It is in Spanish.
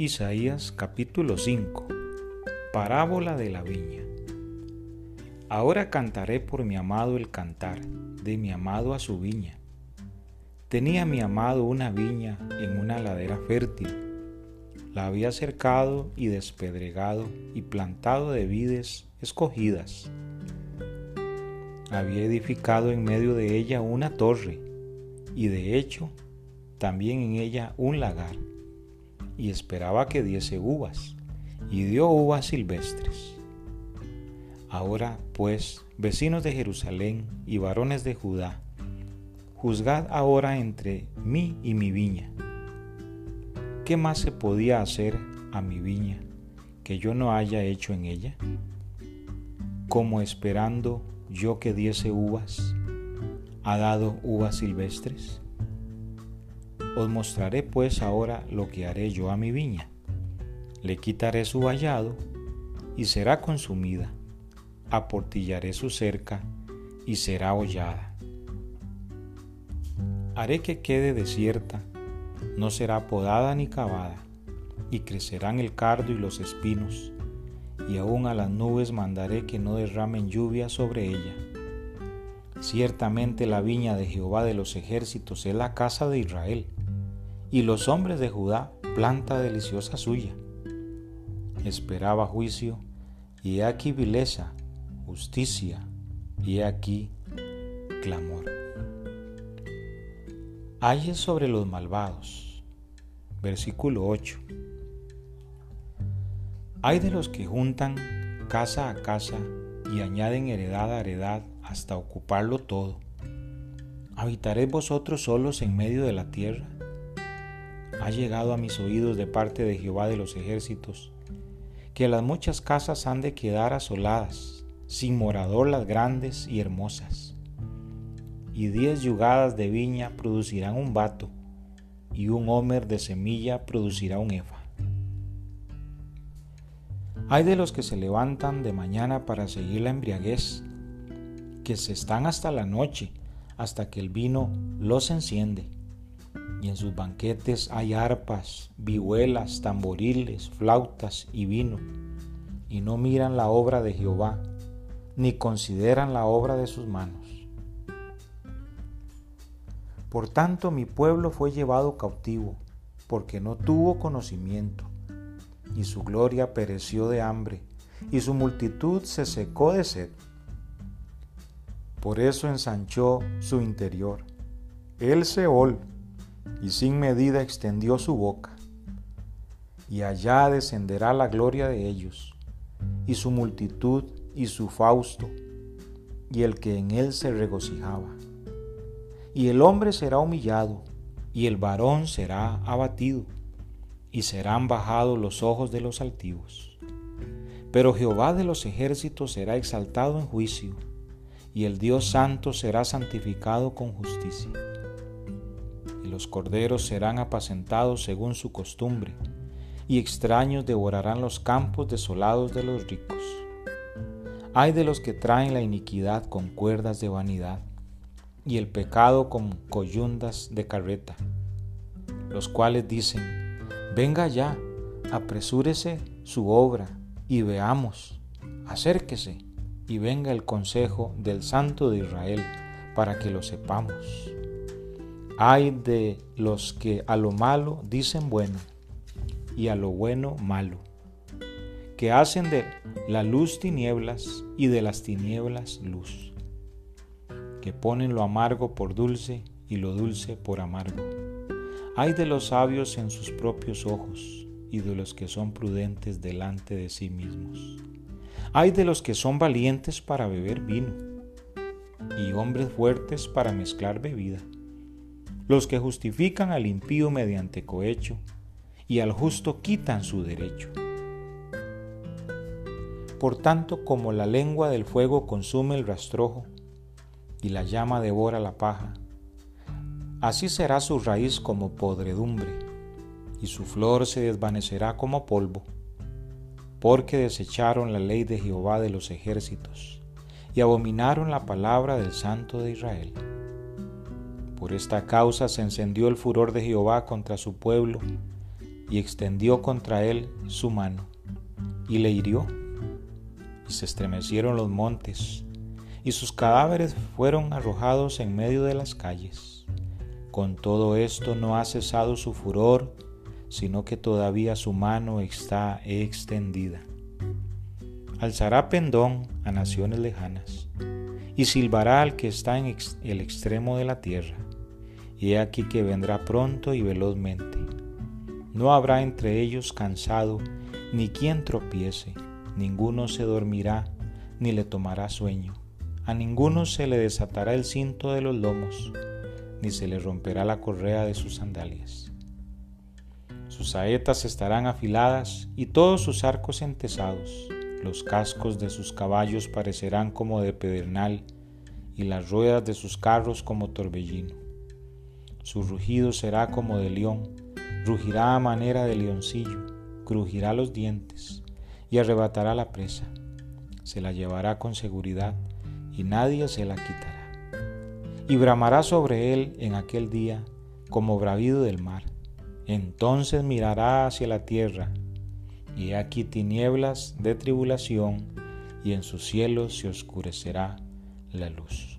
Isaías capítulo 5 Parábola de la viña Ahora cantaré por mi amado el cantar, de mi amado a su viña. Tenía mi amado una viña en una ladera fértil. La había cercado y despedregado y plantado de vides escogidas. Había edificado en medio de ella una torre y de hecho también en ella un lagar y esperaba que diese uvas, y dio uvas silvestres. Ahora, pues, vecinos de Jerusalén y varones de Judá, juzgad ahora entre mí y mi viña. ¿Qué más se podía hacer a mi viña que yo no haya hecho en ella? Como esperando yo que diese uvas, ha dado uvas silvestres. Os mostraré pues ahora lo que haré yo a mi viña. Le quitaré su vallado y será consumida. Aportillaré su cerca y será hollada. Haré que quede desierta, no será podada ni cavada, y crecerán el cardo y los espinos, y aún a las nubes mandaré que no derramen lluvia sobre ella. Ciertamente la viña de Jehová de los ejércitos es la casa de Israel y los hombres de Judá planta deliciosa suya. Esperaba juicio, y he aquí vileza, justicia, y he aquí clamor. Hay sobre los malvados. Versículo 8. Hay de los que juntan casa a casa y añaden heredad a heredad hasta ocuparlo todo. ¿Habitaréis vosotros solos en medio de la tierra? Ha llegado a mis oídos de parte de Jehová de los ejércitos, que las muchas casas han de quedar asoladas, sin morador las grandes y hermosas. Y diez yugadas de viña producirán un vato, y un homer de semilla producirá un efa. Hay de los que se levantan de mañana para seguir la embriaguez, que se están hasta la noche, hasta que el vino los enciende y en sus banquetes hay arpas, vihuelas, tamboriles, flautas y vino, y no miran la obra de Jehová, ni consideran la obra de sus manos. Por tanto mi pueblo fue llevado cautivo, porque no tuvo conocimiento, y su gloria pereció de hambre, y su multitud se secó de sed. Por eso ensanchó su interior. El Seol y sin medida extendió su boca. Y allá descenderá la gloria de ellos, y su multitud y su fausto, y el que en él se regocijaba. Y el hombre será humillado, y el varón será abatido, y serán bajados los ojos de los altivos. Pero Jehová de los ejércitos será exaltado en juicio, y el Dios santo será santificado con justicia los corderos serán apacentados según su costumbre, y extraños devorarán los campos desolados de los ricos. Hay de los que traen la iniquidad con cuerdas de vanidad, y el pecado con coyundas de carreta, los cuales dicen, venga ya, apresúrese su obra, y veamos, acérquese, y venga el consejo del Santo de Israel, para que lo sepamos. Hay de los que a lo malo dicen bueno y a lo bueno malo, que hacen de la luz tinieblas y de las tinieblas luz, que ponen lo amargo por dulce y lo dulce por amargo. Hay de los sabios en sus propios ojos y de los que son prudentes delante de sí mismos. Hay de los que son valientes para beber vino y hombres fuertes para mezclar bebida los que justifican al impío mediante cohecho y al justo quitan su derecho. Por tanto, como la lengua del fuego consume el rastrojo y la llama devora la paja, así será su raíz como podredumbre y su flor se desvanecerá como polvo, porque desecharon la ley de Jehová de los ejércitos y abominaron la palabra del Santo de Israel. Por esta causa se encendió el furor de Jehová contra su pueblo, y extendió contra él su mano y le hirió. Y se estremecieron los montes, y sus cadáveres fueron arrojados en medio de las calles. Con todo esto no ha cesado su furor, sino que todavía su mano está extendida. Alzará pendón a naciones lejanas, y silbará al que está en el extremo de la tierra. Y he aquí que vendrá pronto y velozmente. No habrá entre ellos cansado, ni quien tropiece, ninguno se dormirá, ni le tomará sueño. A ninguno se le desatará el cinto de los lomos, ni se le romperá la correa de sus sandalias. Sus saetas estarán afiladas y todos sus arcos entesados. Los cascos de sus caballos parecerán como de pedernal y las ruedas de sus carros como torbellino. Su rugido será como de león, rugirá a manera de leoncillo, crujirá los dientes y arrebatará la presa. Se la llevará con seguridad y nadie se la quitará. Y bramará sobre él en aquel día como bravido del mar. Entonces mirará hacia la tierra y aquí tinieblas de tribulación y en sus cielos se oscurecerá la luz.